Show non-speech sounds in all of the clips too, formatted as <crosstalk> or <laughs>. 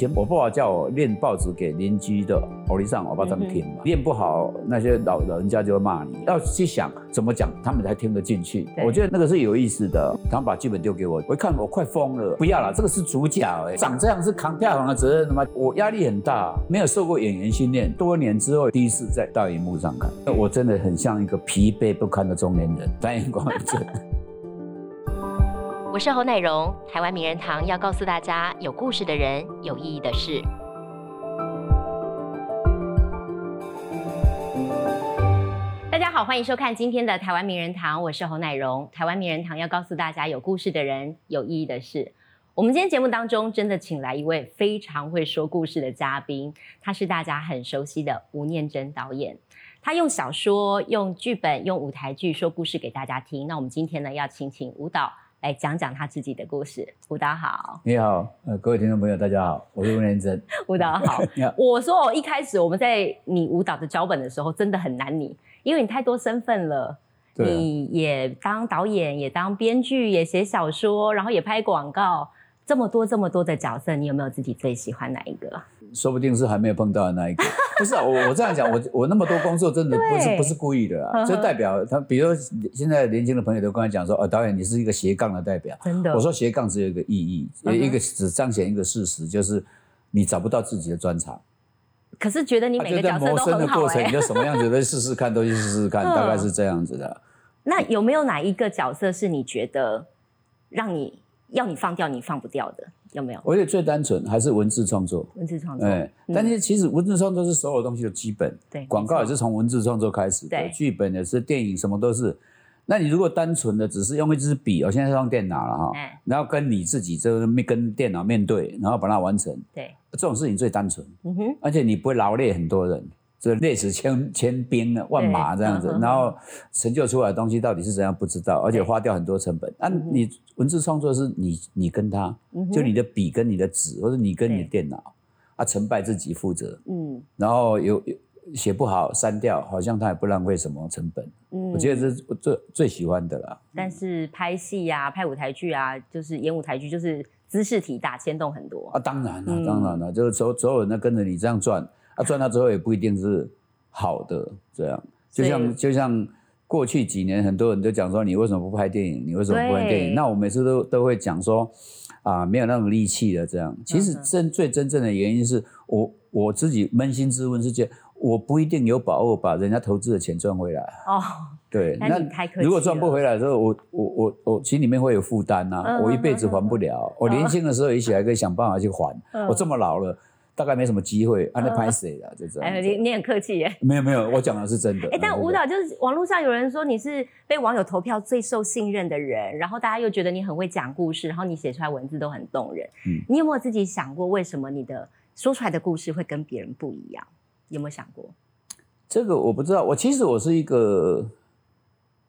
前我爸爸叫我念报纸给邻居的欧丽上，我爸他们听嘛，念不好那些老老人家就会骂你，要去想怎么讲，他们才听得进去。我觉得那个是有意思的。他们把剧本丢给我，我一看我快疯了，不要了，这个是主角哎，长这样是扛票房的责任的吗？我压力很大，没有受过演员训练，多年之后第一次在大荧幕上看，我真的很像一个疲惫不堪的中年人，<laughs> 单眼光症。我是侯乃荣，台湾名人堂要告诉大家有故事的人，有意义的事。大家好，欢迎收看今天的台湾名人堂，我是侯乃荣。台湾名人堂要告诉大家有故事的人，有意义的事。我们今天节目当中真的请来一位非常会说故事的嘉宾，他是大家很熟悉的吴念真导演。他用小说、用剧本、用舞台剧说故事给大家听。那我们今天呢，要请请舞蹈。来讲讲他自己的故事。舞蹈好，你好，呃，各位听众朋友，大家好，我是吴念真。<laughs> 舞蹈 <laughs> 好，我说我一开始我们在你舞蹈的脚本的时候，真的很难你，因为你太多身份了，你也当导演，也当编剧，也写小说，然后也拍广告。这么多这么多的角色，你有没有自己最喜欢哪一个？说不定是还没有碰到的那一个。<laughs> 不是啊，我我这样讲，我我那么多工作，真的不是不是故意的啊。这代表他，比如现在年轻的朋友都跟他讲说，哦，导演你是一个斜杠的代表。真的。我说斜杠只有一个意义，一个只彰显一个事实，就是你找不到自己的专长。可是觉得你每个角色都很好哎。你就什么样子都试试看，都去试试看，大概是这样子的。那有没有哪一个角色是你觉得让你要你放掉你放不掉的？有没有？我觉得最单纯还是文字创作。文字创作，哎，但是其实文字创作是所有东西的基本。对，广告也是从文字创作开始的，剧本也是，电影什么都是。那你如果单纯的只是用一支笔，我现在是用电脑了哈，然后跟你自己这个面跟电脑面对，然后把它完成。对，这种事情最单纯。嗯哼，而且你不会劳累很多人。这累死千千兵啊，万马这样子，然后成就出来的东西到底是怎样不知道，而且花掉很多成本。那你文字创作是你你跟他，就你的笔跟你的纸，或者你跟你的电脑，啊，成败自己负责。嗯，然后有有写不好删掉，好像他也不浪费什么成本。嗯，我觉得这是最最喜欢的啦。但是拍戏呀，拍舞台剧啊，就是演舞台剧，就是姿势体大，牵动很多。啊，当然了，当然了，就是所所有人都跟着你这样转。他赚到之后也不一定是好的，这样就像就像过去几年很多人都讲说你为什么不拍电影？你为什么不拍电影？那我每次都都会讲说啊，没有那种力气了。这样其实真最真正的原因是我我自己扪心自问，是觉我不一定有把握把人家投资的钱赚回来。哦，对，那如果赚不回来的时候，我我我我心里面会有负担呐，我一辈子还不了。我年轻的时候也许还可以想办法去还，我这么老了。大概没什么机会，按那拍谁的，就这样。哎，你你很客气耶。没有没有，我讲的是真的。哎，但舞蹈就是网络上有人说你是被网友投票最受信任的人，然后大家又觉得你很会讲故事，然后你写出来文字都很动人。嗯，你有没有自己想过，为什么你的说出来的故事会跟别人不一样？有没有想过？这个我不知道。我其实我是一个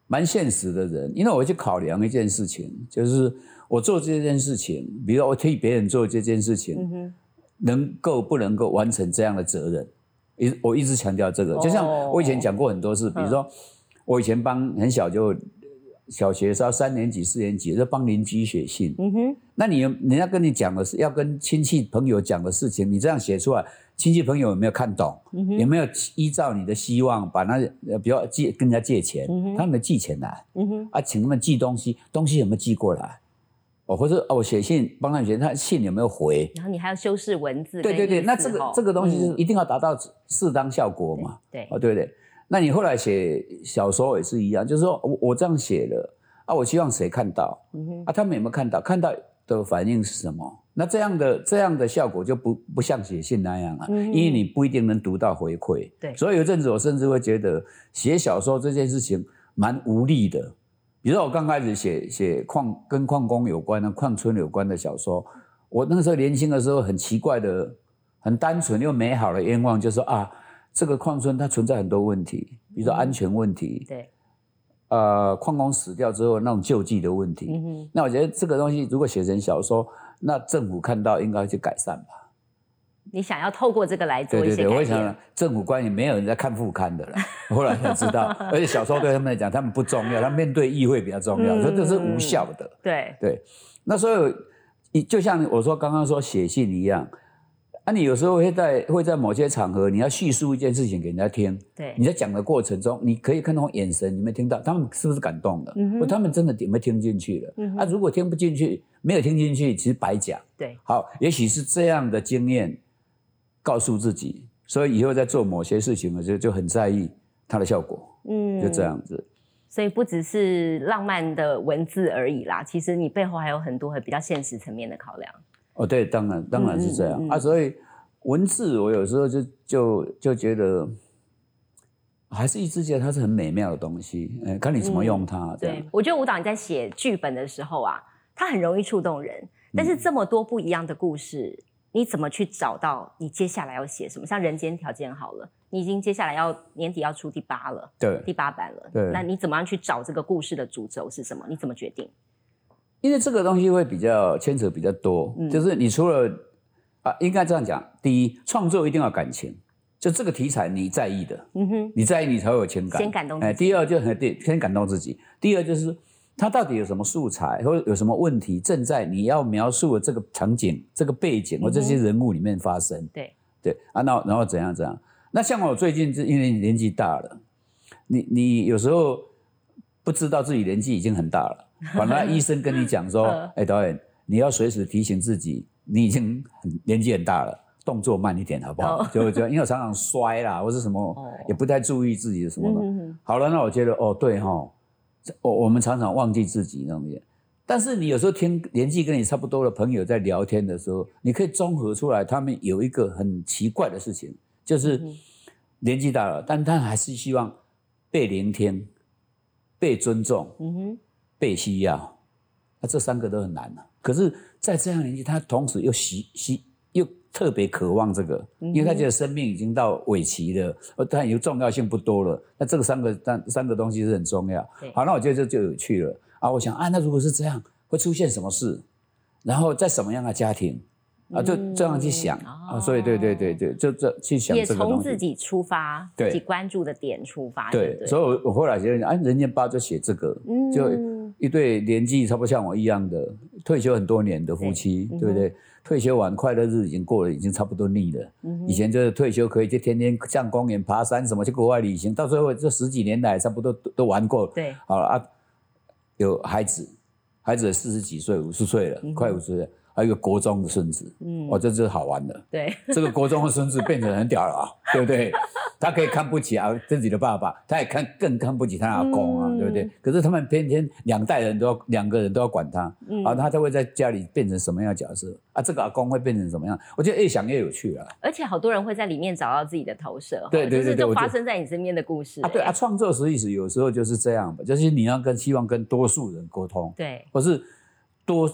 蛮现实的人，因为我会去考量一件事情，就是我做这件事情，比如我替别人做这件事情。嗯哼。能够不能够完成这样的责任？一我一直强调这个，就像我以前讲过很多次，比如说我以前帮很小就小学时候三年级、四年级就帮邻居写信。嗯哼，那你人家跟你讲的是要跟亲戚朋友讲的事情，你这样写出来，亲戚朋友有没有看懂？有没有依照你的希望把那呃，比如借跟人家借钱，他们寄钱来，嗯哼，啊，请他们寄东西，东西有没有寄过来？哦，或者哦，我写信帮他写，他信有没有回？然后你还要修饰文字。对对对，那这个这个东西是一定要达到适当效果嘛？对，哦对对。那你后来写小说也是一样，就是说我我这样写了啊，我希望谁看到？啊，他们有没有看到？看到的反应是什么？那这样的这样的效果就不不像写信那样啊，因为你不一定能读到回馈。对。所以有阵子我甚至会觉得写小说这件事情蛮无力的。比如说我刚开始写写矿跟矿工有关的矿村有关的小说，我那个时候年轻的时候很奇怪的、很单纯又美好的愿望，就是说啊，这个矿村它存在很多问题，比如说安全问题，对，呃，矿工死掉之后那种救济的问题，那我觉得这个东西如果写成小说，那政府看到应该去改善吧。你想要透过这个来做一些对对对，我想政府官员没有人在看副刊的了，<laughs> 后来才知道，而且小时候对他们来讲，他们不重要，他面对议会比较重要，所以这是无效的。对对，那所以就像我说刚刚说写信一样，啊，你有时候会在会在某些场合，你要叙述一件事情给人家听，对你在讲的过程中，你可以看到眼神，你没听到他们是不是感动了？或他们真的有没有听进去了？啊，如果听不进去，没有听进去，其实白讲。对，好，也许是这样的经验告诉自己，所以以后在做某些事情的时候就很在意它的效果，嗯就这。样子。所以不只是浪漫的文字而已啦，其实你背后还有很多很比较现实层面的考量。哦，对，当然当然是这样、嗯嗯嗯啊，所以文字我有时候就就就觉得，还是一直觉得它是很美妙的东西，嗯，看你怎么用它，对，我觉得舞蹈你在写剧本的时候啊，它很容易触动人，但嗯是这么多不一样的故事，你怎么去找到你接下来要写什么？像《人间条件》好了，你已经接下来要年底要出第八了，对，第八版了，对那你怎么样去找这个故事的主轴是什么？你怎么决定？因为这个东西会比较牵扯比较多，嗯就是你除了啊，应该这样讲，第一，创作一定要感情，就这个题材你在意的，嗯哼，你在意你才会有情感，先感动自己哎，第二就很对，先感动自己。第二就是它到底有什么素材，或者有什么问题正在你要描述的这个场景、这个背景或这些人物里面发生。对，对啊，那然后怎样怎样？那像我最近是因为年纪大了，你你有时候不知道自己年纪已经很大了，<laughs> 反而医生跟你讲说嗯，哎，导演，你要随时提醒自己，你已经很年纪很大了。动作慢一点好不好？哦就就因为我常常摔啦，或是什么，哦也不太注意自己的什么的。好了，那我觉得哦，对哈、这我我们常常忘记自己那种嘢。但是你有时候听年纪跟你差不多的朋友在聊天的时候，你可以综合出来，他们有一个很奇怪的事情，就是嗯年纪大了，但他还是希望被聆听、被尊重、嗯哼，被需要。那这三个都很难啊。可是，在这样的年纪，他同时又喜喜又特别渴望这个，因为他觉得生命已经到尾期了，而他有重要性不多了。那这个三个三三个东西是很重要。好，那我觉得这就有趣了啊！我想啊，那如果是这样，会出现什么事？然后在什么样的家庭啊？就这样去想嗯啊。所以对对对对，就这去想也。从自己出发，自己关注的点出发，对，对，所以我我后来觉得，啊，人间八就写这个，就嗯一对年纪差不多像我一样的退休很多年的夫妻，对不对？退休完快乐日已经过了，已经差不多腻了。嗯以前就是退休可以就天天上公园、爬山什么，去国外旅行，到最后这十几年来差不多都都玩过。对，好了啊，有孩子，孩子四十几岁、五十岁了，快五十岁，还有一个国中的孙子，嗯哦，这就是好玩的。对，这个国中的孙子变成很屌了啊，对不对？他可以看不起啊自己的爸爸，他也看更看不起他的阿公啊，嗯对不对？可是他们偏偏两代人都要两个人都要管他，嗯啊，他才会在家里变成什么样的角色啊？这个阿公会变成什么样？我觉得越想越有趣啊而且好多人会在里面找到自己的投射，对对对对我觉得发生在你身边的故事，啊。对啊，哎创作实意思有时候就是这样吧，就是你要跟希望跟多数人沟通，对，或是多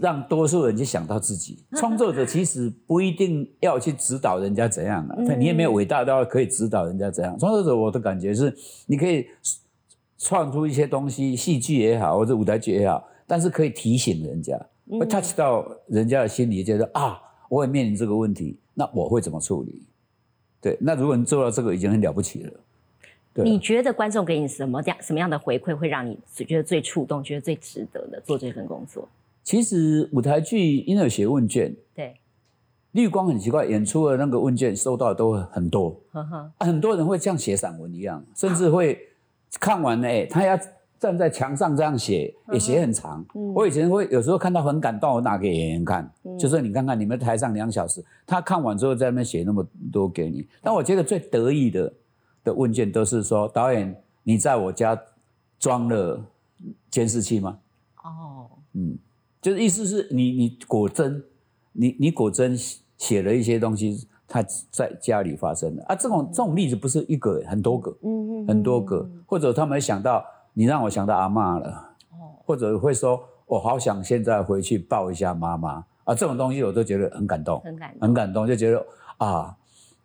让多数人去想到自己。创作者其实不一定要去指导人家怎样啊，嗯你也没有伟大到可以指导人家怎样。创作者我的感觉是，你可以创出一些东西，戏剧也好，或者舞台剧也好，但是可以提醒人家，嗯会 touch 到人家的心里，觉得啊，我也面临这个问题，那我会怎么处理？对，那如果你做到这个，已经很了不起了。你觉得观众给你什么样什么样的回馈，会让你觉得最触动，觉得最值得的做这份工作？其实舞台剧因为有写问卷，对，绿光很奇怪，演出的那个问卷收到的都很多，呵呵，啊很多人会像写散文一样，甚至会看完了，哎、他要站在墙上这样写，也写很长。嗯。我以前会有时候看到很感动，我拿给演员看，就说你看看你们台上两小时，他看完之后在那边写那么多给你。但我觉得最得意的的问卷都是说，导演你在我家装了监视器吗？哦，嗯，就是意思是你你果真你你果真写了一些东西，他在家里发生的。啊，这种这种例子不是一个，很多个，嗯嗯很多个，或者他们想到你让我想到阿嬷了，哦，或者会说我好想现在回去抱一下妈妈。啊，这种东西我都觉得很感动，很感动，很感动，就觉得啊，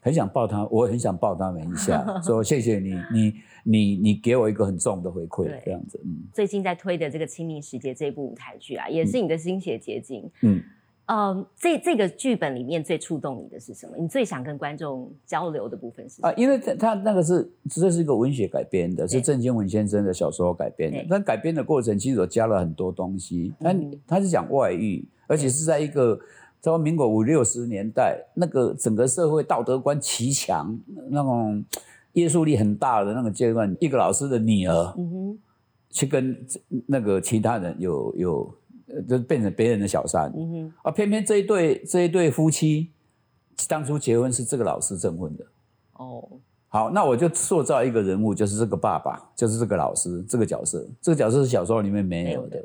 很想抱他，我很想抱他们一下，<laughs> 说谢谢你，你你你给我一个很重的回馈对，这样子，嗯最近在推的这个《清明时节》这部舞台剧啊，也是你的心血结晶。嗯。嗯，这这个剧本里面最触动你的是什么？你最想跟观众交流的部分是什么？啊，因为他他那个是这是一个文学改编的，是郑经文先生的小说改编的。但改编的过程其实我加了很多东西。他嗯他是讲外遇，而且是在一个在民国五六十年代，那个整个社会道德观奇强，那种约束力很大的那个阶段，一个老师的女儿，嗯哼，去跟那个其他人有有，就变成别人的小三，嗯哼，啊，偏偏这一对这一对夫妻，当初结婚是这个老师证婚的，哦，好，那我就塑造一个人物，就是这个爸爸，就是这个老师这个角色，这个角色是小说里面没有的，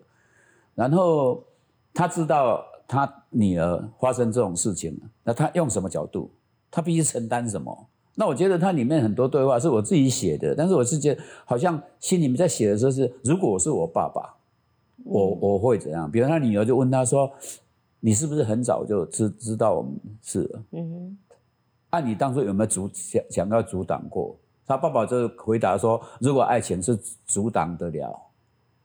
然后他知道。他女儿发生这种事情，那他用什么角度？他必须承担什么？那我觉得它里面很多对话是我自己写的，但是我是觉得好像心里面在写的时候是，如果我是我爸爸，我我会怎样？比如他女儿就问他说：“你是不是很早就知知道我们是了？”嗯哼。按你当初有没有阻想想要阻挡过？他爸爸就回答说：“如果爱情是阻挡得了。”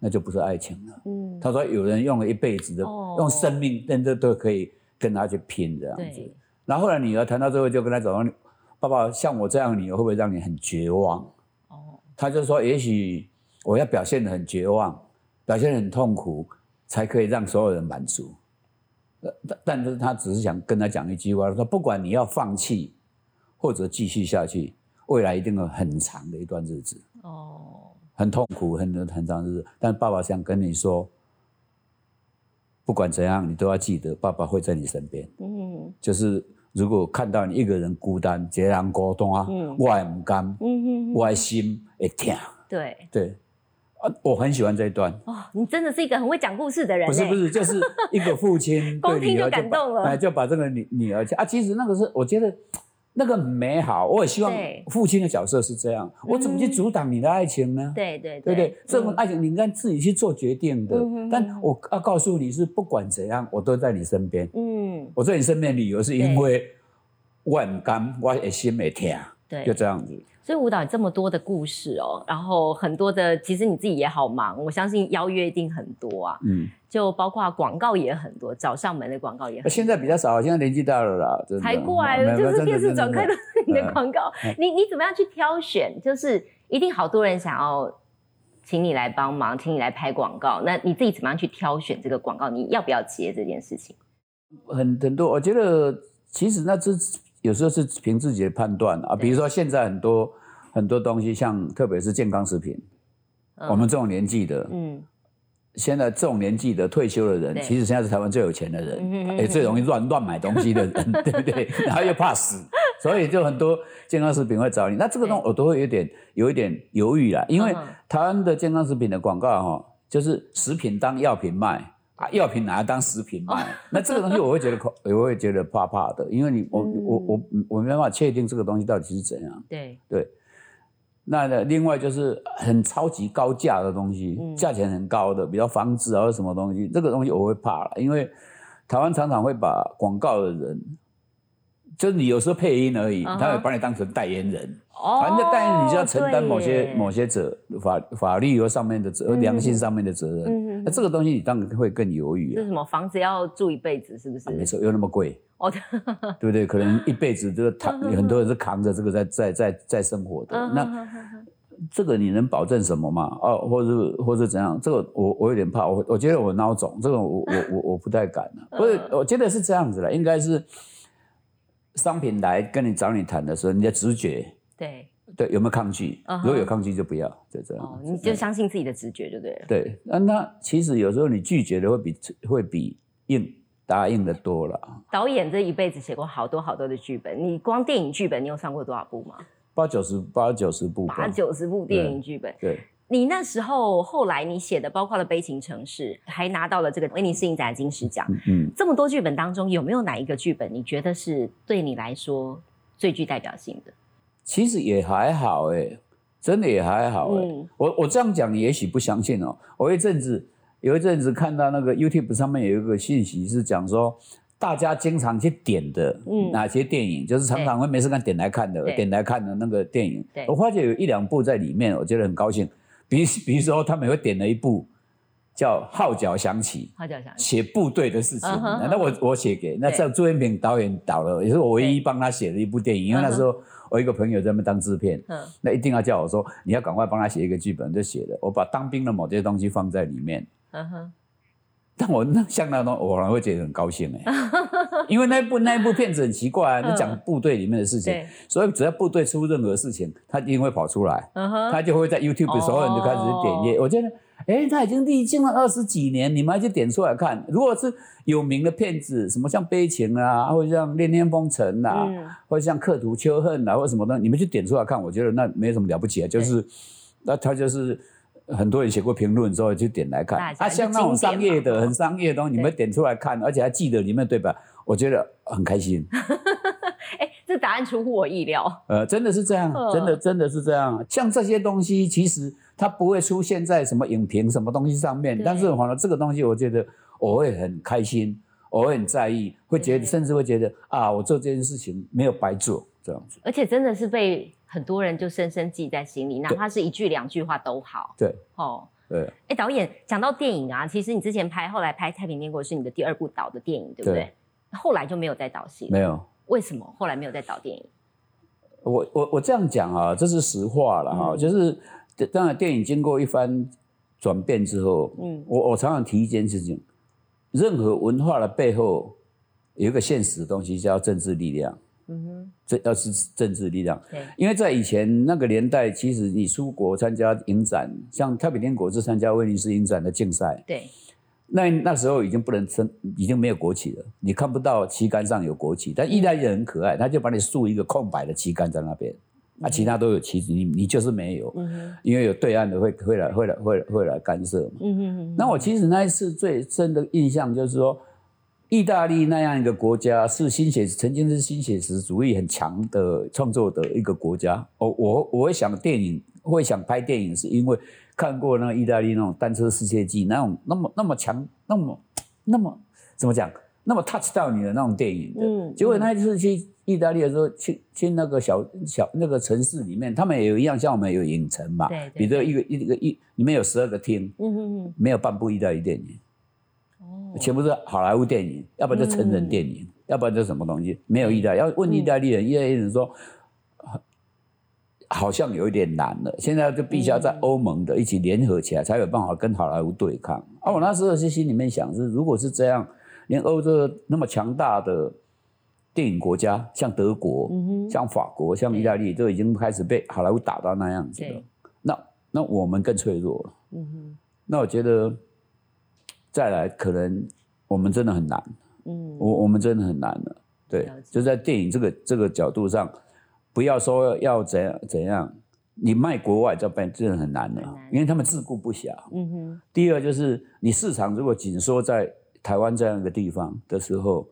那就不是爱情了。嗯，他说有人用了一辈子的，用生命，但这都可以跟他去拼这样子。然后后来女儿谈到最后，就跟他讲：“爸爸，像我这样的女儿，会不会让你很绝望？”哦，他就说：“也许我要表现的很绝望，表现很痛苦，才可以让所有人满足。”但但是他只是想跟他讲一句话：说不管你要放弃或者继续下去，未来一定有很长的一段日子。哦。很痛苦，很很长日子，但爸爸想跟你说，不管怎样，你都要记得，爸爸会在你身边。嗯，就是如果看到你一个人孤单、截然孤单啊，我也不甘，嗯我的心会痛。对对，啊，我很喜欢这一段。哦，你真的是一个很会讲故事的人。不是不是，就是一个父亲 <laughs> 光听就感动了，哎，就把这个女女儿啊，其实那个是我觉得。那个美好，我也希望父亲的角色是这样。我怎么去阻挡你的爱情呢？对对对对，这份爱情你应该自己去做决定的。但我要告诉你是，不管怎样，我都在你身边。嗯，我在你身边的理由是因为我很甘，我的心没痛。对，就这样子。所以舞蹈这么多的故事哦，然后很多的，其实你自己也好忙，我相信邀约一定很多啊。嗯，就包括广告也很多，找上门的广告也很。现在比较少，现在年纪大了啦，才怪了，就是电视转开都是你的广告。你你怎么样去挑选？就是一定好多人想要请你来帮忙，请你来拍广告。那你自己怎么样去挑选这个广告？你要不要接这件事情？很很多，我觉得其实那这。有时候是凭自己的判断啊，比如说现在很多很多东西，像特别是健康食品，我们这种年纪的，嗯，现在这种年纪的退休的人，其实现在是台湾最有钱的人，也最容易乱乱买东西的人，<laughs> 对不对？然后又怕死，<laughs> 所以就很多健康食品会找你。那这个东我都会有点有一点犹豫啦，因为台湾的健康食品的广告哈，就是食品当药品卖。药品拿来当食品卖，那这个东西我会觉得恐，我会觉得怕怕的，因为你我我我我没办法确定这个东西到底是怎样。对对，那另外就是很超级高价的东西，价钱很高的，比如房子啊什么东西，这个东西我会怕了，因为台湾常常会把广告的人。就是你有时候配音而已，他会把你当成代言人。哦，反正代言人你就要承担某些某些责法法律和上面的责良心上面的责任。嗯那这个东西你当然会更犹豫。是什么房子要住一辈子，是不是？没错，又那么贵。哦，<laughs> 对不对？可能一辈子就是扛，<laughs> 很多人是扛着这个在在在在生活的。那这个你能保证什么嘛？哦，或者或者怎样？这个我我有点怕，我我觉得我孬种，这个我我我我不太敢了。不是，我觉得是这样子的，应该是。商品来跟你找你谈的时候，你的直觉，对对，有没有抗拒？如果有抗拒就不要，就这样。哦，你就相信自己的直觉就对了。对，那那其实有时候你拒绝的会比会比应答应的多了。导演这一辈子写过好多好多的剧本，你光电影剧本你有上过多少部吗？八九十八九十部，八九十部电影剧本。对。你那时候后来你写的，包括了《悲情城市》，还拿到了这个威尼斯影展金狮奖。嗯，这么多剧本当中，有没有哪一个剧本你觉得是对你来说最具代表性的？其实也还好哎，真的也还好哎。我我这样讲，你也许不相信哦。我一阵子有一阵子看到那个 YouTube 上面有一个信息，是讲说大家经常去点的哪些电影，就是常常会没事干点来看的，点来看的那个电影。我发觉有一两部在里面，我觉得很高兴。比比如说，他们会点了一部叫《号角响起》，号角响起，写部队的事情。那我我写给那这朱元平导演导了，也是我唯一帮他写的一部电影。因为那时候我一个朋友在那边当制片，那一定要叫我说你要赶快帮他写一个剧本，就写了。我把当兵的某些东西放在里面。但我那像那种，我反而会觉得很高兴哎，<laughs> 因为那部那部片子很奇怪啊，就讲部队里面的事情，所以只要部队出任何事情，他一定会跑出来，他就会在 YouTube 所有人就开始点阅。我觉得，哎，他已经历经了二十几年，你们还去点出来看？如果是有名的片子，什么像《悲情》啊，或者像《恋恋风尘》啊，或者像《刻图秋恨》啊，或什么的，你们去点出来看，我觉得那没什么了不起啊，就是那他就是。很多人写过评论之后就点来看，啊，像那种商业的、很商业的东西，你们点出来看，而且还记得里面对吧？我觉得很开心。<laughs> 哎，这答案出乎我意料。呃，真的是这样，真的真的是这样。像这些东西，其实它不会出现在什么影评、什么东西上面，但是反正这个东西，我觉得我会很开心，我会很在意，会觉得甚至会觉得啊，我做这件事情没有白做，这样子。而且真的是被。很多人就深深记在心里，哪怕是一句两句话都好。对，哦，对。哎，导演讲到电影啊，其实你之前拍，后来拍《太平天国》是你的第二部导的电影，对不对？后来就没有再导戏。没有。为什么后来没有再导电影？我我我这样讲啊，这是实话了哈。就是当然，电影经过一番转变之后，嗯，我我常常提一件事情：任何文化的背后有一个现实的东西，叫政治力量。嗯哼，这要是政治力量，对，因为在以前那个年代，其实你出国参加影展，像太平天国是参加威尼斯影展的竞赛，对，那那时候已经不能升，已经没有国旗了，你看不到旗杆上有国旗，但意大利人很可爱，他就把你竖一个空白的旗杆在那边，那其他都有旗子，你你就是没有，嗯，因为有对岸的会会来会来会会来干涉嘛，嗯哼哼，那我其实那一次最深的印象就是说。意大利那样一个国家是新写，曾经是新写实主义很强的创作的一个国家。哦，我我会想电影，会想拍电影，是因为看过那个意大利那种单车世界纪那种那么那么强，那么那么怎么讲，那么 touch 到你的那种电影。嗯。结果那一次去意大利的时候，去去那个小小那个城市里面，他们也有一样，像我们有影城嘛。对。比如一个一个一里面有十二个厅。嗯嗯嗯。没有半部意大利电影。全部是好莱坞电影，要不然就成人电影，要不然就什么东西，没有意大利。要问意大利人，意大利人说，好像有一点难了。现在就必须要在欧盟的一起联合起来，才有办法跟好莱坞对抗。啊，我那时候是心里面想是，如果是这样，连欧洲那么强大的电影国家，像德国、像法国、像意大利，都已经开始被好莱坞打到那样子了，那那我们更脆弱了。嗯哼，那我觉得。再来，可能我们真的很难，嗯，我我们真的很难了，对，就在电影这个这个角度上，不要说要怎样怎样，你卖国外这边真的很难的，因为他们自顾不暇，嗯哼。第二就是你市场如果紧缩在台湾这样一个地方的时候，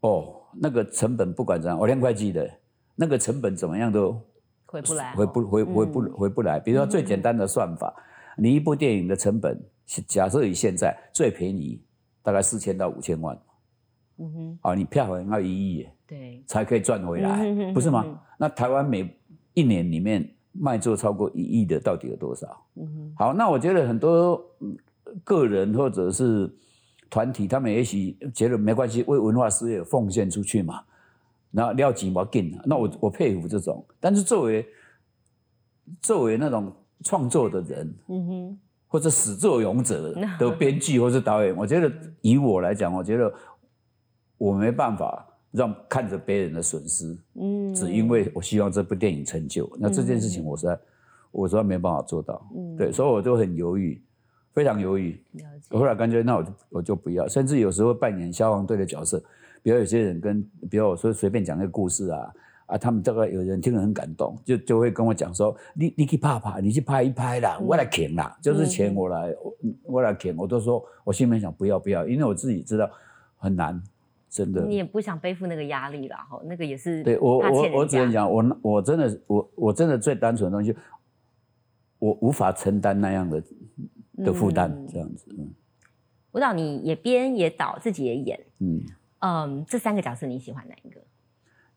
哦，那个成本不管怎样，我练会计的，那个成本怎么样都回不来，回不回回不回不来。比如说最简单的算法，你一部电影的成本。假设以现在最便宜大概四千到五千万，嗯哼，啊，你票房要一亿，对，才可以赚回来，不是吗？那台湾每一年里面卖座超过一亿的到底有多少？嗯哼，好，那我觉得很多个人或者是团体，他们也许觉得没关系，为文化事业奉献出去嘛，然后料几毛劲，那我我佩服这种，但是作为作为那种创作的人，嗯哼。或者始作俑者 <laughs> 的编剧或是导演，我觉得以我来讲，我觉得我没办法让看着别人的损失，嗯，只因为我希望这部电影成就，那这件事情我实在我实在没办法做到，嗯，对，所以我就很犹豫，非常犹豫。我后来感觉那我就我就不要，甚至有时候扮演消防队的角色，比如有些人跟，比如我说随便讲个故事啊。啊，他们这个有人听了很感动，就就会跟我讲说：“你你去拍拍，你去拍一拍啦，我来啃啦，就是钱我来，我来啃。”我都说，我心里面想不要不要，因为我自己知道很难，真的。你也不想背负那个压力了哈，那个也是。对我我我只能讲，我我真的我我真的最单纯的东西，我无法承担那样的的负担，这样子。嗯。舞蹈你也编也导，自己也演，嗯嗯，这三个角色你喜欢哪一个？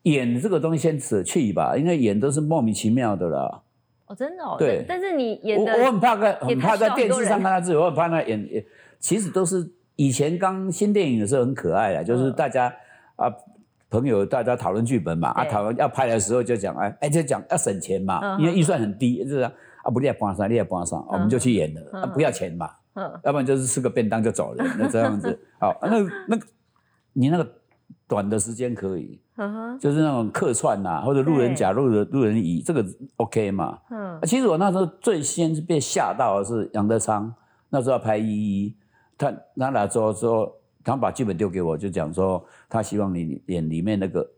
演这个东西先舍弃吧，因为演都是莫名其妙的啦。哦，真的哦。对，但是你演的，我很怕在很怕在电视上看他自己，我很怕那演演。其实都是以前刚新电影的时候很可爱的，就是大家啊朋友大家讨论剧本嘛，啊讨论要拍的时候就讲哎哎就讲要省钱嘛，因为预算很低，就是啊不你也帮上，你也帮上，我们就去演了，啊不要钱嘛，嗯要不然就是吃个便当就走了，那这样子。<laughs> 好，那那个你那个短的时间可以，就是那种客串呐、或者路人甲、路人路人乙，这个 OK 嘛？嗯啊其实我那时候最先是被吓到的是杨德昌，那时候要拍一一，他他来之后说，他把剧本丢给我，就讲说他希望你演里面那个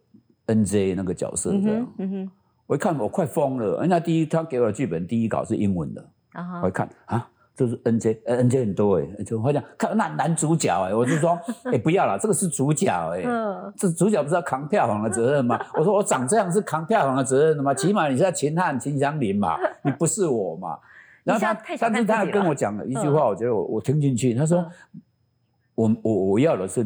NJ 那个角色嗯这样。哼嗯哼，我一看我快疯了，人家第一他给我的剧本第一稿是英文的，啊我一看啊。这是 N J，呃 N J 很多哎，就我讲看那男主角哎，我就说哎 <laughs> 不要了，这个是主角哎，嗯这主角不是要扛票房的责任吗？我说我长这样是扛票房的责任的吗？起码你是在秦汉、秦祥林嘛，你不是我嘛。<laughs> 然后他但是他跟我讲了一句话，我觉得我我听进去。他说嗯我我我要的是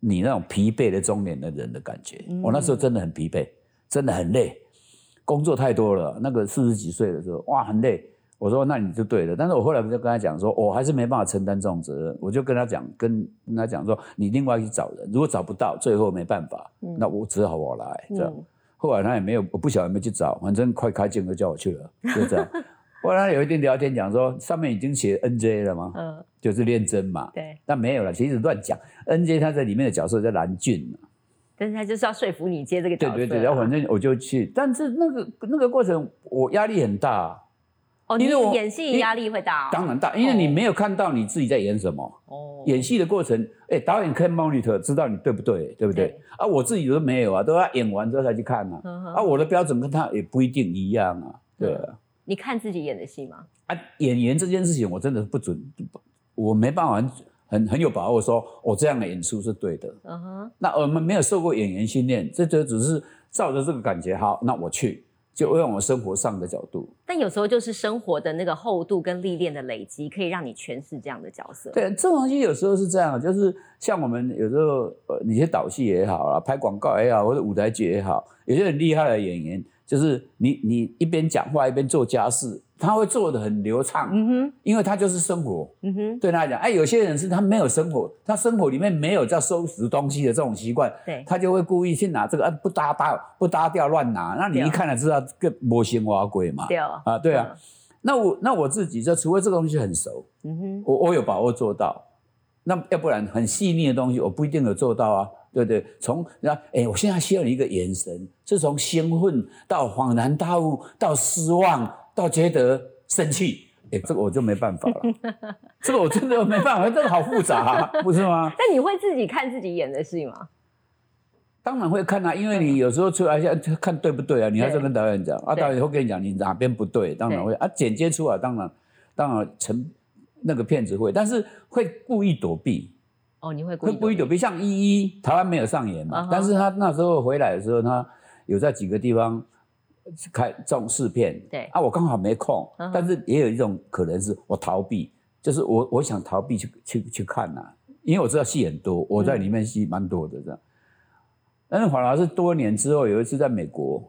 你那种疲惫的中年的人的感觉。嗯我那时候真的很疲惫，真的很累，工作太多了。那个四十几岁的时候，哇，很累。我说那你就对了，但是我后来不就跟他讲说，我还是没办法承担这种责任，我就跟他讲，跟跟他讲说，你另外去找人，如果找不到，最后没办法，嗯那我只好我来这样。嗯后来他也没有，我不晓得有没有去找，反正快开镜就叫我去了，就这样。<laughs> 后来有一天聊天讲说，上面已经写 NJ 了吗？嗯，就是练真嘛。对，但没有了，其实乱讲。NJ 他在里面的角色叫蓝俊嘛但是他就是要说服你接这个角色啊，对对对，然后反正我就去，但是那个那个过程我压力很大，哦，你因为我演戏压力会大哦，当然大，因为你没有看到你自己在演什么。哦，演戏的过程，哎，导演看 monitor 知道你对不对，对不对？对啊，我自己都没有啊，都要演完之后才去看啊。嗯哼啊，我的标准跟他也不一定一样啊，对啊。你看自己演的戏吗？啊，演员这件事情我真的不准，我没办法很很很有把握说，我这样的演出是对的。嗯哼，那我们没有受过演员训练，这就只是照着这个感觉，好，那我去，就用我生活上的角度。但有时候就是生活的那个厚度跟历练的累积，可以让你诠释这样的角色。对，这种东西有时候是这样，就是像我们有时候呃，你些导戏也好啊，拍广告也好，或者舞台剧也好，有些很厉害的演员，就是你你一边讲话一边做家事，他会做的很流畅，嗯哼，因为他就是生活。嗯哼，对他来讲，哎，有些人是他没有生活，他生活里面没有叫收拾东西的这种习惯，对，他就会故意去拿这个，啊、不搭搭不搭掉乱拿，那你一看了知道这个模型挖鬼嘛？对哦，啊，对啊。那我那我自己就除非这个东西很熟，嗯哼，我我有把握做到，那要不然很细腻的东西我不一定有做到啊，对不对？从那哎，我现在需要你一个眼神，是从兴奋到恍然大悟，到失望，到觉得生气，<laughs> 哎，这个我就没办法了，<laughs> 这个我真的没办法，<laughs> 这个好复杂、啊，不是吗？但你会自己看自己演的戏吗？当然会看啊，因为你有时候出来要看对不对啊，你还是跟导演讲啊，对导演会跟你讲你哪边不对，当然会啊，剪接出来当然当然成那个片子会，但是会故意躲避，哦，你会故会意故意躲避。像依依台湾没有上演嘛但是他那时候回来的时候，他有在几个地方开这种试片，对。啊，我刚好没空，嗯但是也有一种可能是我逃避，就是我我想逃避去去去看呐、因为我知道戏很多，我在里面戏蛮多的这样。但是反而是多年之后，有一次在美国，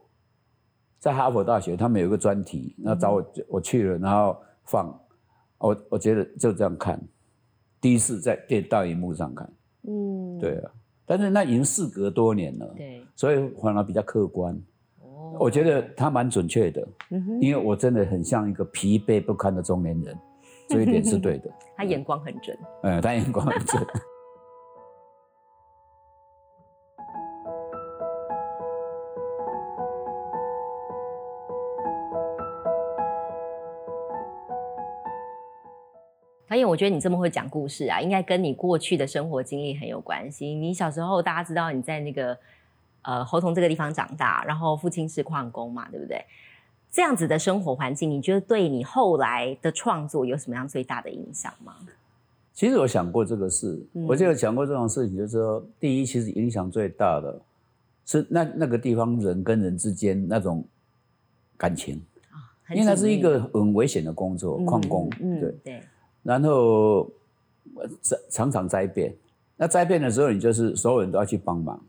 在哈佛大学，他们有一个专题，然后找我、我去了，然后放，我我觉得就这样看，第一次在电大荧幕上看，嗯，对啊，但是那已经事隔多年了，对，所以反而比较客观，哦我觉得他蛮准确的，嗯，因为我真的很像一个疲惫不堪的中年人，这一点是对的，<laughs> 他眼光很准。嗯，他眼光很准。导演，我觉得你这么会讲故事啊，应该跟你过去的生活经历很有关系。你小时候大家知道你在那个呃侯同这个地方长大，然后父亲是矿工嘛，对不对？这样子的生活环境，你觉得对你后来的创作有什么样最大的影响吗？其实我想过这个事，嗯我就有想过这种事情，就是说，第一，其实影响最大的是那那个地方人跟人之间那种感情，很因为它是一个很危险的工作，嗯矿工，嗯对，对，然后常常灾变，那灾变的时候，你就是所有人都要去帮忙，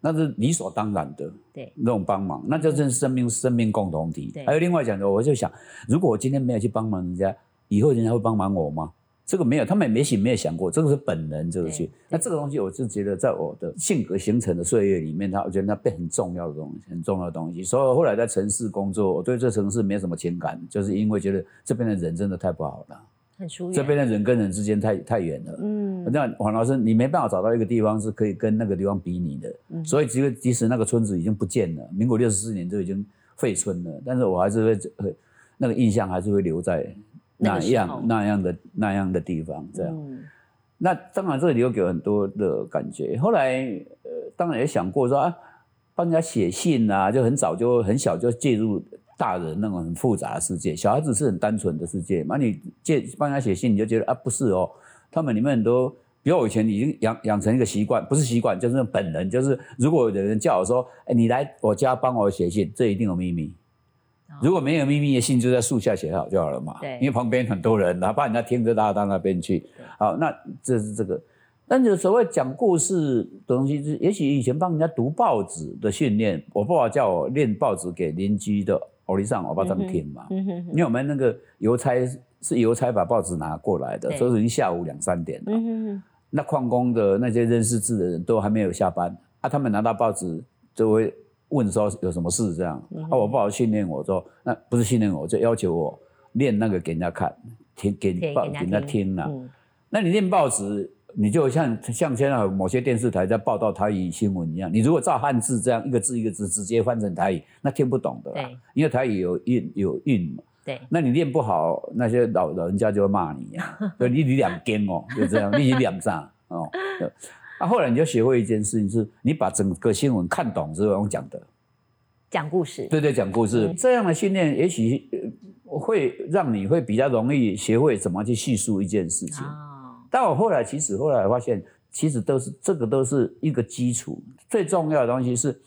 那是理所当然的，对那种帮忙，那就是生命生命共同体对。还有另外讲的，我就想，如果我今天没有去帮忙人家，以后人家会帮忙我吗？这个没有，他们也没想没有想过，这个是本能这个去。那这个东西，我是觉得在我的性格形成的岁月里面，它我觉得那变很重要的东西，很重要的东西。所以后来在城市工作，我对这城市没什么情感，就是因为觉得这边的人真的太不好了。很疏远。这边的人跟人之间太太远了。嗯那黄老师，你没办法找到一个地方是可以跟那个地方比拟的，嗯所以即使即使那个村子已经不见了，民国六十四年就已经废村了，但是我还是会会那个印象还是会留在那样那样的那样的地方，这样。嗯那当然，这里又给我很多的感觉。后来，呃，当然也想过说啊，帮人家写信啊，就很早就很小就介入大人那种很复杂的世界，小孩子是很单纯的世界那。你借帮人家写信，你就觉得啊，不是哦，他们里面很多，比如我以前已经养养成一个习惯，不是习惯，就是本能，就是如果有人叫我说，哎，你来我家帮我写信，这一定有秘密。如果没有秘密的信，就在树下写好就好了嘛。对因为旁边很多人，哪怕人家听着拉到那边去。好，那这是这个。但是所谓讲故事的东西，就是也许以前帮人家读报纸的训练，我爸爸叫我念报纸给邻居的欧丽上，我爸他们听嘛。因为我们那个邮差是邮差把报纸拿过来的，所以已经下午两三点了。那矿工的那些认识字的人都还没有下班啊，他们拿到报纸就会问说有什么事这样、嗯啊，我爸爸训练我说，那不是训练我，就要求我念那个给人家看，听给报对给人家听。了、嗯。那你念报纸，你就像像现在某些电视台在报道台语新闻一样，你如果照汉字这样一个字一个字直接翻成台语，那听不懂的啦对，因为台语有韵有韵嘛。对。那你练不好，那些老老人家就会骂你呀、所以你你两根哦，就这样，你两上哦。那啊，后来你就学会一件事情，是你把整个新闻看懂之后用讲的，讲故事。对对，讲故事、嗯。这样的训练，也许呃会让你会比较容易学会怎么去叙述一件事情。哦，但我后来其实后来发现，其实都是这个都是一个基础，最重要的东西是，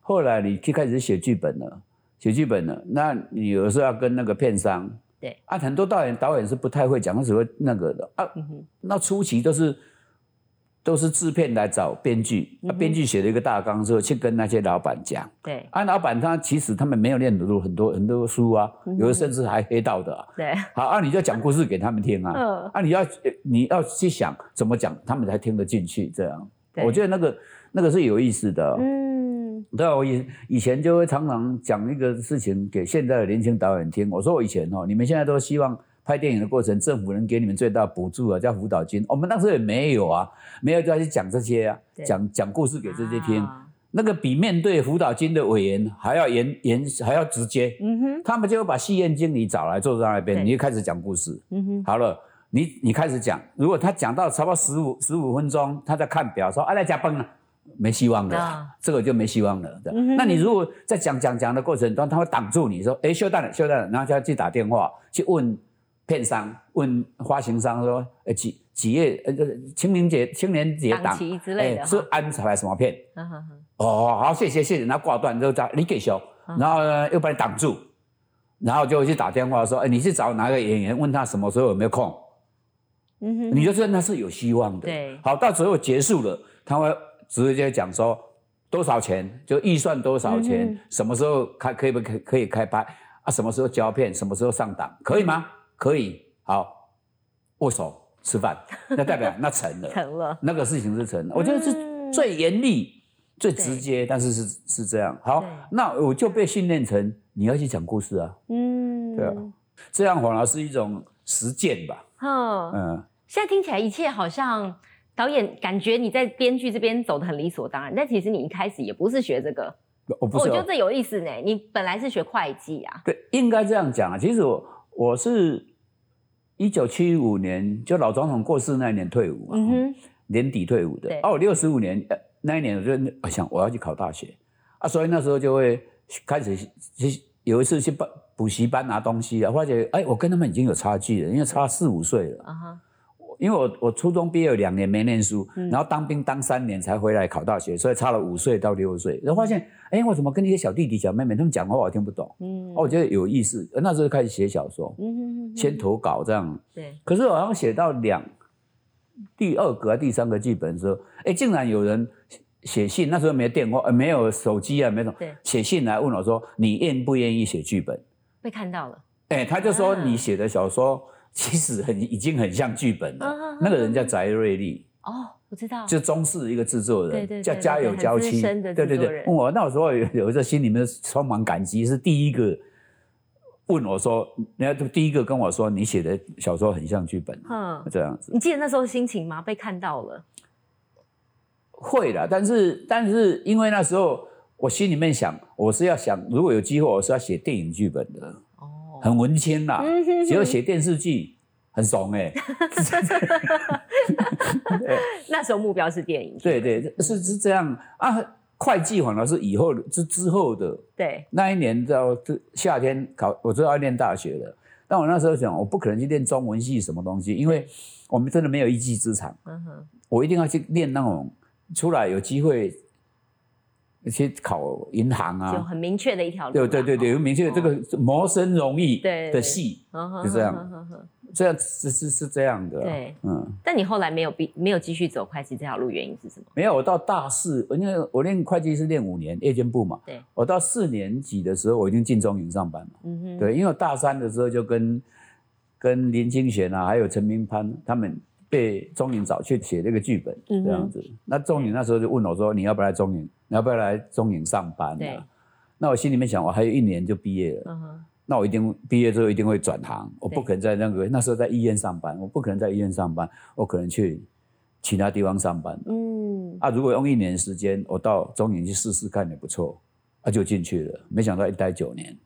后来你去开始写剧本了，写剧本了，那你有时候要跟那个片商，对。啊，很多导演导演是不太会讲，他只会那个的。啊，嗯那初期都是都是制片来找编剧，那，编剧写了一个大纲之后，去跟那些老板讲，对啊，老板他其实他们没有念很多很多很多书啊，嗯有的甚至还黑道的、啊。对，好啊，你就讲故事给他们听啊，嗯啊，你要你要去想怎么讲，他们才听得进去。这样，我觉得那个那个是有意思的。嗯对啊，我以以前就会常常讲一个事情给现在的年轻导演听。我说我以前哦，你们现在都希望拍电影的过程，政府能给你们最大补助啊，叫辅导金。我们那时候也没有啊，没有就要去讲这些啊对，讲讲故事给这些听。啊那个比面对辅导金的委员还要严严，还要直接。嗯哼他们就会把戏院经理找来坐在那边，对你就开始讲故事。嗯哼好了，你你开始讲，如果他讲到差不多十五十五分钟，他在看表说啊来加班了，没希望了，啊这个就没希望了。嗯那你如果在讲讲讲的过程中，他会挡住你说，哎，休蛋了，休蛋了，然后就要去打电话去问片商、问发行商说，呃几几月呃就是清明节青年节档档期之类的哎是哈安排什么片？哦，好，谢谢谢谢，然后挂断之后再你给修，嗯然后呢又把你挡住，然后就去打电话说，哎，你去找哪个演员，问他什么时候有没有空，嗯哼你就知道那是有希望的。对好，到最后结束了，他会直接讲说多少钱，就预算多少钱，嗯什么时候开可以不可以可以开拍啊？什么时候胶片，什么时候上档，可以吗？可以，好，握手吃饭，<laughs> 那代表那成了。成了。那个事情是成了，我觉得是嗯。最严厉、最直接，但是是是这样。好，那我就被训练成你要去讲故事啊，嗯。对啊。这样反而是一种实践吧。嗯嗯，现在听起来一切好像导演感觉你在编剧这边走的很理所当然，但其实你一开始也不是学这个，我不是哦。我觉得这有意思呢。你本来是学会计啊，对，应该这样讲啊。其实我我是一九七五年就老总统过世那一年退伍嘛，嗯哼，年底退伍的对。哦，我六十五年呃那一年我就我想我要去考大学啊，所以那时候就会开始去有一次去补补习班拿东西啊，发觉哎，我跟他们已经有差距了，因为差四五岁了。啊哈，因为我我初中毕业有两年没念书，嗯然后当兵当三年才回来考大学，所以差了五岁到六岁，然后发现哎，我怎么跟那些小弟弟小妹妹他们讲话我听不懂？嗯哦，我觉得有意思，那时候开始写小说，嗯哼哼先投稿这样。对，可是我好像写到两第二个、第三个剧本的时候，哎，竟然有人写信，那时候没电话，呃、没有手机啊，没什么对，写信来问我说，你愿不愿意写剧本？被看到了，哎，他就说啊你写的小说其实很已经很像剧本了。啊那个人叫翟瑞丽，哦，我知道，就中视一个制作人，对对对叫家有娇妻，对对对。我那时候有有一个心里面充满感激，是第一个问我说，人家第一个跟我说你写的小说很像剧本，嗯，这样子。你记得那时候心情吗？被看到了，会啦，但是但是因为那时候我心里面想，我是要想如果有机会，我是要写电影剧本的，哦，很文青啦，嗯哼结果写电视剧很怂哎、<laughs> 那时候目标是电影，对对，是是这样。啊。会计反而是以后是之后的。对，那一年到夏天考，我知道要念大学了。但我那时候想，我不可能去念中文系什么东西，因为我们真的没有一技之长。嗯哼，我一定要去练那种出来有机会去考银行啊。就啊，很明确的一条路啦，对对对对，有明确这个谋生容易对的系，嗯哼，就这样这样是是是这样的啊。对。嗯，但你后来没有必没有继续走会计这条路，原因是什么？没有，我到大四，因为我练会计是练五年，夜间部嘛。对，我到四年级的时候，我已经进中营上班了。嗯哼，对，因为我大三的时候就跟跟林清玄啊，还有陈明潘他们被中影找去写这个剧本，这样子。那中影那时候就问我说：“你要不要来中影？你要不要来中影上班、对啊？”那我心里面想，我还有一年就毕业了，嗯，那我一定毕业之后一定会转行，我不可能在那个那时候在医院上班，我不可能在医院上班，我可能去其他地方上班。嗯，啊，如果用一年的时间，我到中影去试试看也不错，啊，就进去了。没想到一待九年。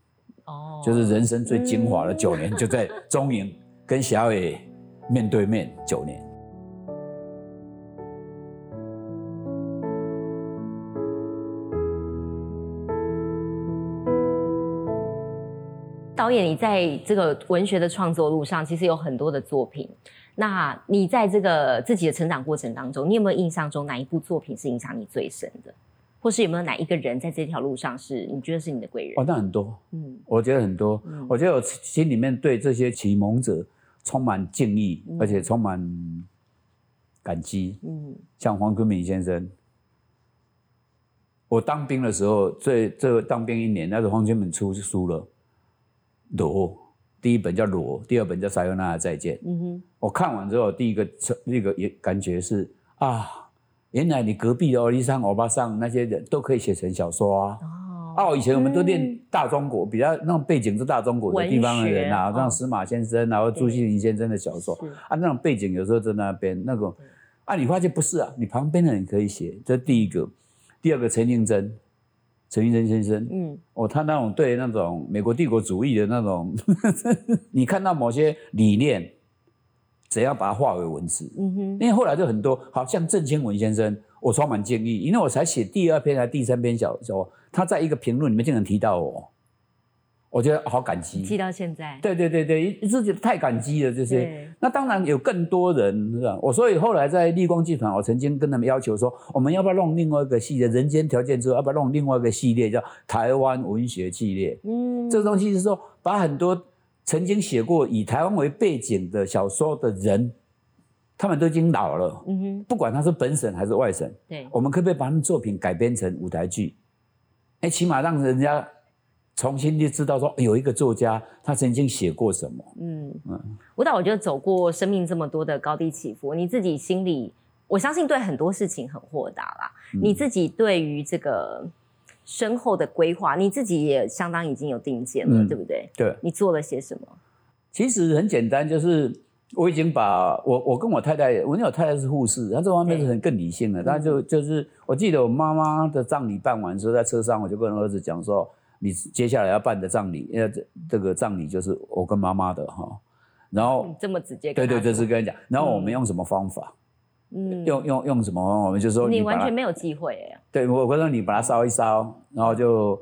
哦，就是人生最精华的九年，就在中影跟小野面对面九年。导演，你在这个文学的创作路上，其实有很多的作品。那你在这个自己的成长过程当中，你有没有印象中哪一部作品是影响你最深的？或是有没有哪一个人在这条路上是你觉得是你的贵人？哦，那很多，嗯我觉得很多。嗯我觉得我心里面对这些启蒙者充满敬意，嗯而且充满感激。嗯像黄坤明先生，我当兵的时候，最这当兵一年，那时候黄坤明出书了，《裸》第一本叫《裸》，第二本叫《撒尤娜的再见》。嗯哼，我看完之后，第一个那个也感觉是啊，原来你隔壁的欧丽桑、欧巴桑那些人都可以写成小说啊。哦，哦，以前我们都嗯。念大中国，比较那种背景是大中国的地方的人啊，像司马先生啊，或朱熹林先生的小说啊，那种背景有时候在那边那种啊，你发现不是啊，你旁边的人可以写，这第一个，第二个陈应真，陈应真先生，嗯。哦，他那种对那种美国帝国主义的那种，<laughs> 你看到某些理念，怎样把它化为文字？嗯哼，因为后来就很多，好像郑清文先生，我充满敬意，因为我才写第二篇还是第三篇小说，他在一个评论里面竟然提到我，我觉得好感激。记到现在，对对对对，自己太感激了这些。那当然有更多人是吧？我所以后来在立光集团，我曾经跟他们要求说，我们要不要弄另外一个系列？人间条件之后，要不要弄另外一个系列，叫台湾文学系列？嗯，这个东西是说，把很多曾经写过以台湾为背景的小说的人，他们都已经老了，嗯哼，不管他是本省还是外省，对，我们可不可以把他们作品改编成舞台剧？哎，起码让人家重新就知道说，有一个作家他曾经写过什么。嗯嗯，舞蹈我觉得走过生命这么多的高低起伏，你自己心里，我相信对很多事情很豁达啦。嗯你自己对于这个身后的规划，你自己也相当已经有定见了，嗯对不对？对，你做了些什么？其实很简单，就是我已经把我我跟我太太，我因为我太太是护士，她这方面是很更理性的。她就就是我记得我妈妈的葬礼办完之后，在车上我就跟儿子讲说，你接下来要办的葬礼，因为这这个葬礼就是我跟妈妈的哈。然后你这么直接对对，就是跟你讲，然后我们用什么方法？嗯用用用什么方法？我们就说你完全没有机会哎，对我我说你把它烧一烧，然后就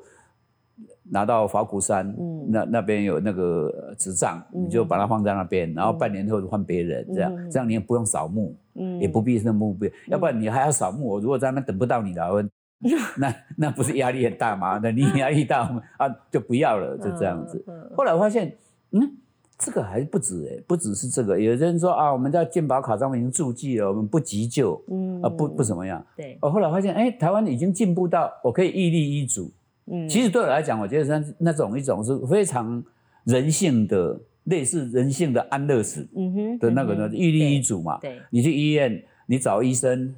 拿到法鼓山，嗯。那那边有那个呃执仗，嗯。你就把它放在那边，然后半年后换别人，这样嗯。这样你也不用扫墓，嗯。也不必那墓碑，要不然你还要扫墓，我如果在那边等不到你了，我 <laughs> 那那不是压力很大吗？那你压力大 <laughs> 啊，就不要了，就这样子。嗯。后来我发现，嗯，这个还不止哎，不只是这个，有些人说啊，我们在健保卡上面已经注记了，我们不急救嗯。啊，不不怎么样。对，我后来发现，哎，台湾已经进步到我可以一立一主。嗯。其实对我来讲，我觉得那那种一种是非常人性的，类似人性的安乐死嗯哼的那个呢，嗯哼一立一主嘛。对，你去医院，你找医生，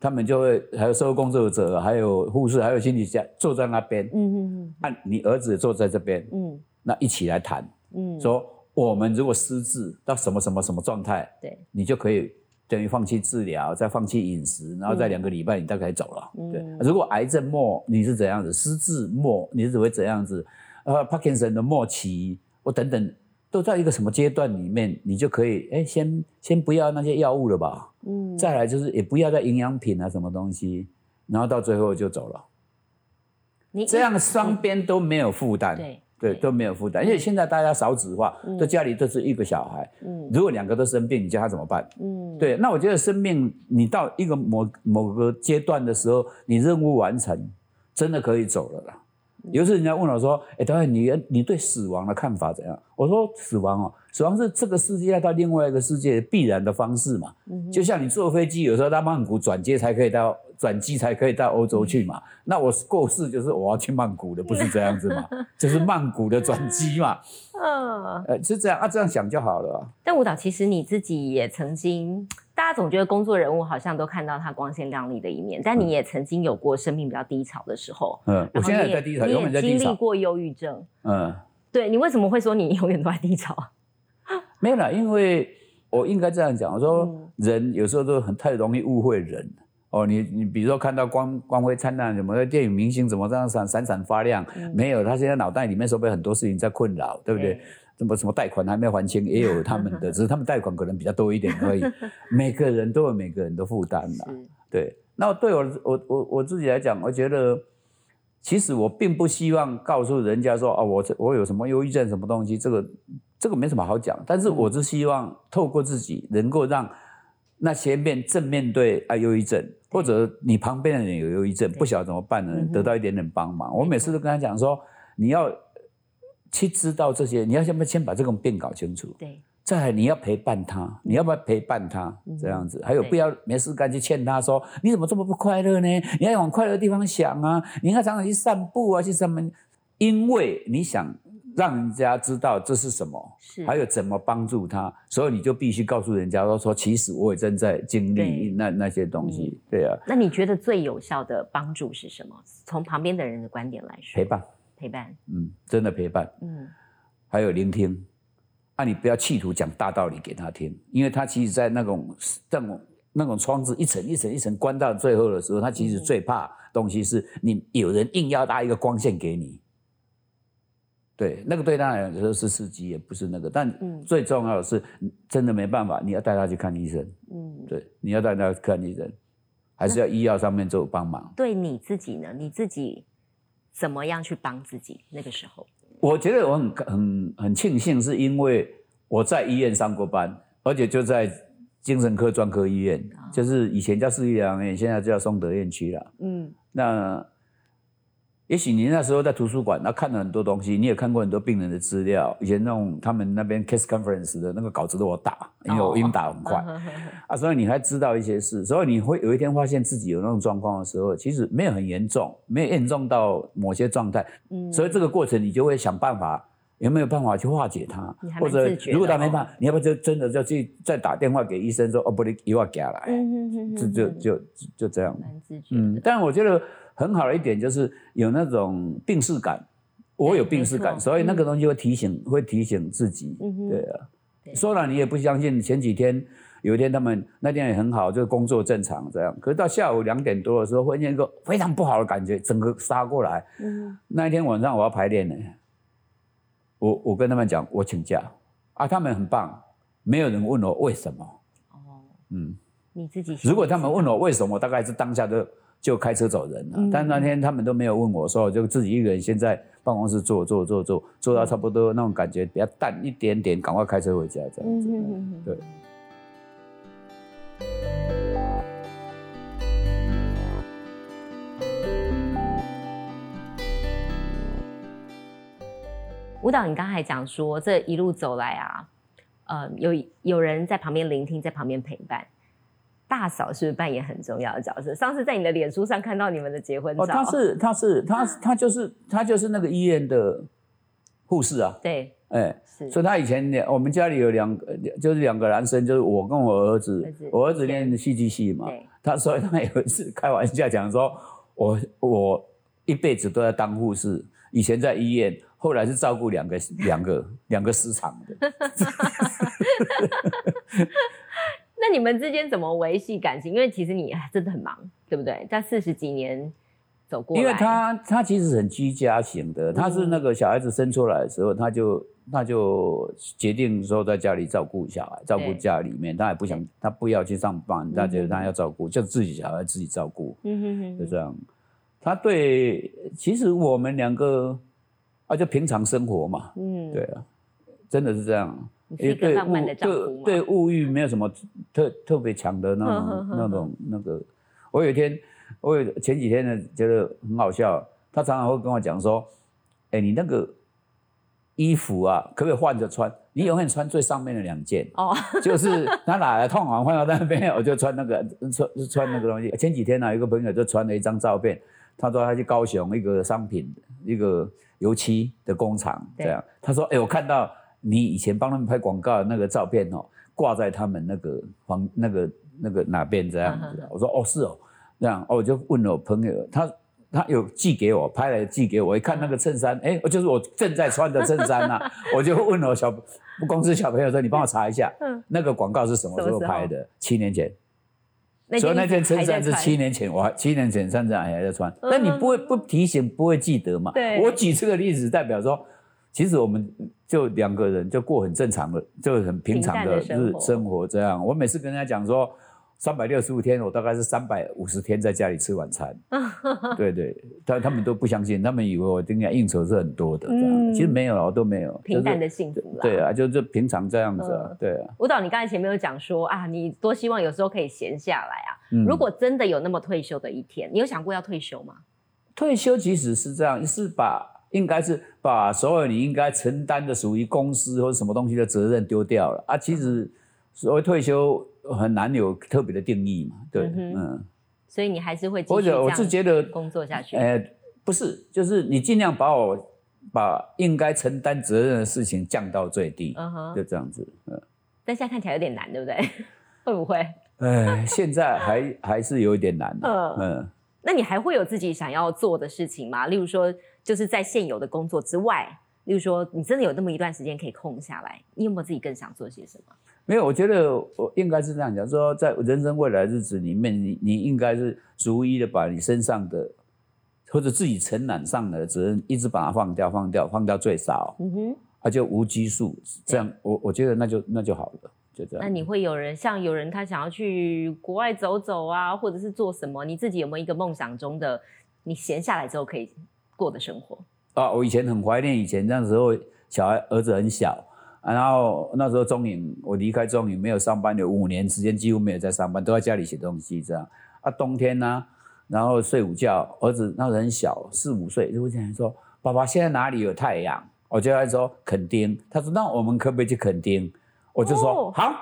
他们就会还有社会工作者，还有护士，还有心理家坐在那边，嗯嗯啊，你儿子坐在这边，嗯那一起来谈，嗯，说我们如果失智到什么什么什么状态，对，你就可以等于放弃治疗，再放弃饮食，然后在两个礼拜你大概走了。嗯。对，如果癌症末你是怎样子，失智末你是会怎样子，呃，帕金森的末期，我等等都在一个什么阶段里面，你就可以哎，先先不要那些药物了吧，嗯，再来就是也不要再营养品啊什么东西，然后到最后就走了，你这样双边都没有负担。对对，都没有负担，因为现在大家少子化，嗯都家里都是一个小孩，嗯如果两个都生病，你叫他怎么办？嗯，对，那我觉得生病你到一个某某个阶段的时候，你任务完成，真的可以走了啦。嗯有时人家问我说：“哎，导演，你你对死亡的看法怎样？”我说：“死亡哦，死亡是这个世界到另外一个世界必然的方式嘛。嗯就像你坐飞机，有时候到曼谷转接才可以到转机才可以到欧洲去嘛。那我过世就是我要去曼谷的，不是这样子嘛？<laughs> 就是曼谷的转机嘛。<laughs> 嗯，呃，是这样啊，这样想就好了啊。但舞蹈其实你自己也曾经，大家总觉得工作人物好像都看到他光鲜亮丽的一面，但你也曾经有过生命比较低潮的时候。嗯，我现在也在低潮，你永远也经历在低潮。过忧郁症，嗯。对你为什么会说你永远都在低潮？没有啦，因为我应该这样讲，我说嗯人有时候都很太容易误会人。哦，你你比如说看到光光辉灿烂，什么电影明星怎么这样闪闪闪发亮？没有，他现在脑袋里面说不定很多事情在困扰，对不对？什么什么贷款还没还清，也有他们的，只是他们贷款可能比较多一点而已。<laughs> 每个人都有每个人的负担啦。对，那对我我我我自己来讲，我觉得其实我并不希望告诉人家说啊，我这我有什么忧郁症什么东西，这个这个没什么好讲。但是我是希望透过自己能够让那些面正面对啊忧郁症，或者你旁边的人有忧郁症，不晓得怎么办呢得到一点点帮忙。我每次都跟他讲说，你要去知道这些，你要先把先把这个病搞清楚。对，再来，你要陪伴他，你要不要陪伴他嗯这样子？还有不要没事干去劝他说你怎么这么不快乐呢？你要往快乐的地方想啊，你应该常常去散步啊，去什么？因为你想让人家知道这是什么，是。还有怎么帮助他，所以你就必须告诉人家说说，其实我也正在经历那那些东西，对啊，那你觉得最有效的帮助是什么？从旁边的人的观点来说，陪伴，陪伴，嗯，真的陪伴。嗯。还有聆听，啊，你不要企图讲大道理给他听，因为他其实，在那种那种那种窗子一层一层一层关到最后的时候，他其实最怕东西是你有人硬要搭一个光线给你。对，那个对他来讲有时候是司机，也不是那个，但嗯最重要的是，真的没办法，你要带他去看医生。嗯，对，你要带他去看医生，还是要医药上面做帮忙。对你自己呢？你自己怎么样去帮自己？那个时候，我觉得我很很很庆幸，是因为我在医院上过班，而且就在精神科专科医院，就是以前叫市立疗院，现在叫松德院区了。嗯那也许你那时候在图书馆，那看了很多东西，你也看过很多病人的资料。以前那种他们那边 case conference 的那个稿子都我打，因为我英打很快。啊，所以你还知道一些事，所以你会有一天发现自己有那种状况的时候，其实没有很严重，没有严重到某些状态，嗯所以这个过程你就会想办法，有没有办法去化解它或者如果他哦没办法，你要不要就真的就去再打电话给医生说，哦，不，你又要给来，嗯嗯就就就就这样。蛮自觉嗯，，但我觉得很好的一点就是有那种病视感，我有病视感，所以那个东西会提醒，会提醒自己。对啊对，说了你也不相信。前几天有一天他们那天也很好，就是工作正常这样。可是到下午两点多的时候，忽然间一个非常不好的感觉，整个杀过来。嗯那一天晚上我要排练呢，我我跟他们讲我请假啊，他们很棒，没有人问我为什么。哦，嗯，你自己如果他们问我为什么，我大概是当下就就开车走人了。嗯但那天他们都没有问我，说我就自己一个人先在办公室坐坐坐坐，坐到差不多那种感觉比较淡一点点，赶快开车回家这样子。对。舞蹈，你刚才讲说这一路走来啊，呃，有有人在旁边聆听，在旁边陪伴。大嫂是不是扮演很重要的角色？上次在你的脸书上看到你们的结婚照，哦，他是她是她她就是她就是那个医院的护士啊，对，哎，是。所以他以前两我们家里有两个就是两个男生，就是我跟我儿子，儿子。我儿子念戏剧系嘛，对，他所以他有一次开玩笑讲说，我我一辈子都在当护士，以前在医院，后来是照顾两个两个两个市场的。<laughs> 那你们之间怎么维系感情？因为其实你真的很忙，对不对？在四十几年走过来，因为他他其实很居家型的，他是那个小孩子生出来的时候，他就他就决定说在家里照顾小孩，照顾家里面，他也不想他不要去上班，他觉得他要照顾，就自己小孩自己照顾，嗯哼哼，就这样。他对，其实我们两个啊，就平常生活嘛，嗯，对啊，真的是这样。也对物对对物欲没有什么特特别强的那种那种那个。我有一天，我有前几天呢，觉得很好笑。他常常会跟我讲说：“哎，你那个衣服啊，可不可以换着穿？你永远穿最上面的两件。<laughs> ”哦，<laughs> 就是他哪来痛完换到那边，我就穿那个穿穿那个东西。前几天呢，有个朋友就传了一张照片，他说他去高雄一个商品一个油漆的工厂，这样。他说：“哎，我看到。”你以前帮他们拍广告的那个照片哦，挂在他们那个房那个那个哪边这样子？我说哦是哦，这样哦我就问了我朋友，他他有寄给我拍了寄给我，一看那个衬衫，哎，就是我正在穿的衬衫呐，<laughs> 我就问了小公司小朋友说，你帮我查一下，嗯。那个广告是什么时候拍的？七年前，所以那件衬衫是七年前，我还七年前甚至还在穿，那你不会不提醒不会记得嘛？对。我举这个例子代表说。其实我们就两个人就过很正常的，就很平常的日生活这样。我每次跟人家讲说，三百六十五天，我大概是三百五十天在家里吃晚餐。<laughs> 对对，他他们都不相信，他们以为我今天应酬是很多的。嗯，其实没有，我都没有。平淡的幸福啦。对啊，就是平常这样子啊。对啊。舞蹈，你刚才前面有讲说啊，你多希望有时候可以闲下来啊。如果真的有那么退休的一天，你有想过要退休吗？退休其实是这样，是把。应该是把所有你应该承担的属于公司或者什么东西的责任丢掉了啊！其实所谓退休很难有特别的定义嘛，对，嗯。所以你还是会或者我是觉得工作下去。呃，不是，就是你尽量把我把应该承担责任的事情降到最低，嗯哼，就这样子，嗯。但现在看起来有点难，对不对？<laughs> 会不会？哎，现在还还是有一点难，嗯嗯。那你还会有自己想要做的事情吗？例如说。就是在现有的工作之外，例如说，你真的有那么一段时间可以空下来，你有没有自己更想做些什么？没有，我觉得我应该是这样讲，说在人生未来日子里面，你你应该是逐一的把你身上的或者自己承揽上的责任，一直把它放掉，放掉，放掉最少，嗯哼，啊就无拘束，这样我我觉得那就那就好了，就这样。那你会有人像有人他想要去国外走走啊，或者是做什么？你自己有没有一个梦想中的，你闲下来之后可以？过的生活啊，我以前很怀念以前那时候，小孩儿子很小，然后那时候中影，我离开中影没有上班，有五年时间几乎没有在上班，都在家里写东西这样。啊，冬天呢，然后睡午觉，儿子那时候很小，四五岁，就会这样说：“爸爸，现在哪里有太阳？”我就在说垦丁，他说：“那我们可不可以去垦丁？”我就说：“好。”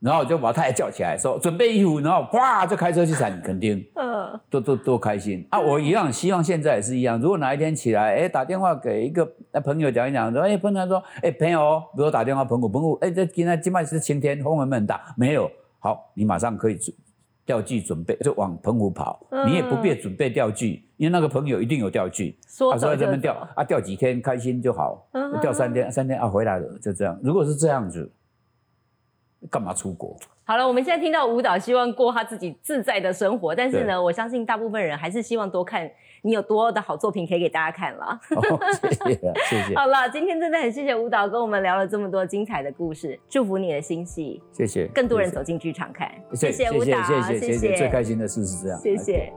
然后我就把太太叫起来，说准备衣服，然后哗就开车去产垦丁，嗯，多多多开心啊！我一样希望现在也是一样。如果哪一天起来，哎，打电话给一个朋友讲一讲，说，哎，朋友说，哎，朋友，比如打电话朋友，朋友，哎，这今天今晚是晴天，风很大，没有，好，你马上可以钓具准备，就往澎湖跑，你也不必准备钓具，因为那个朋友一定有钓具，说在这边钓啊，钓几天开心就好，钓三天，三天啊回来了，就这样。如果是这样子。干嘛出国？好了，我们现在听到舞蹈希望过他自己自在的生活，但是呢，我相信大部分人还是希望多看你有多的好作品可以给大家看了。<laughs> 谢谢，谢谢。<laughs> 好了，今天真的很谢谢舞蹈跟我们聊了这么多精彩的故事，祝福你的新戏，谢谢，更多人走进剧场看。谢谢舞蹈，谢谢，谢谢。最开心的事是这样，谢谢。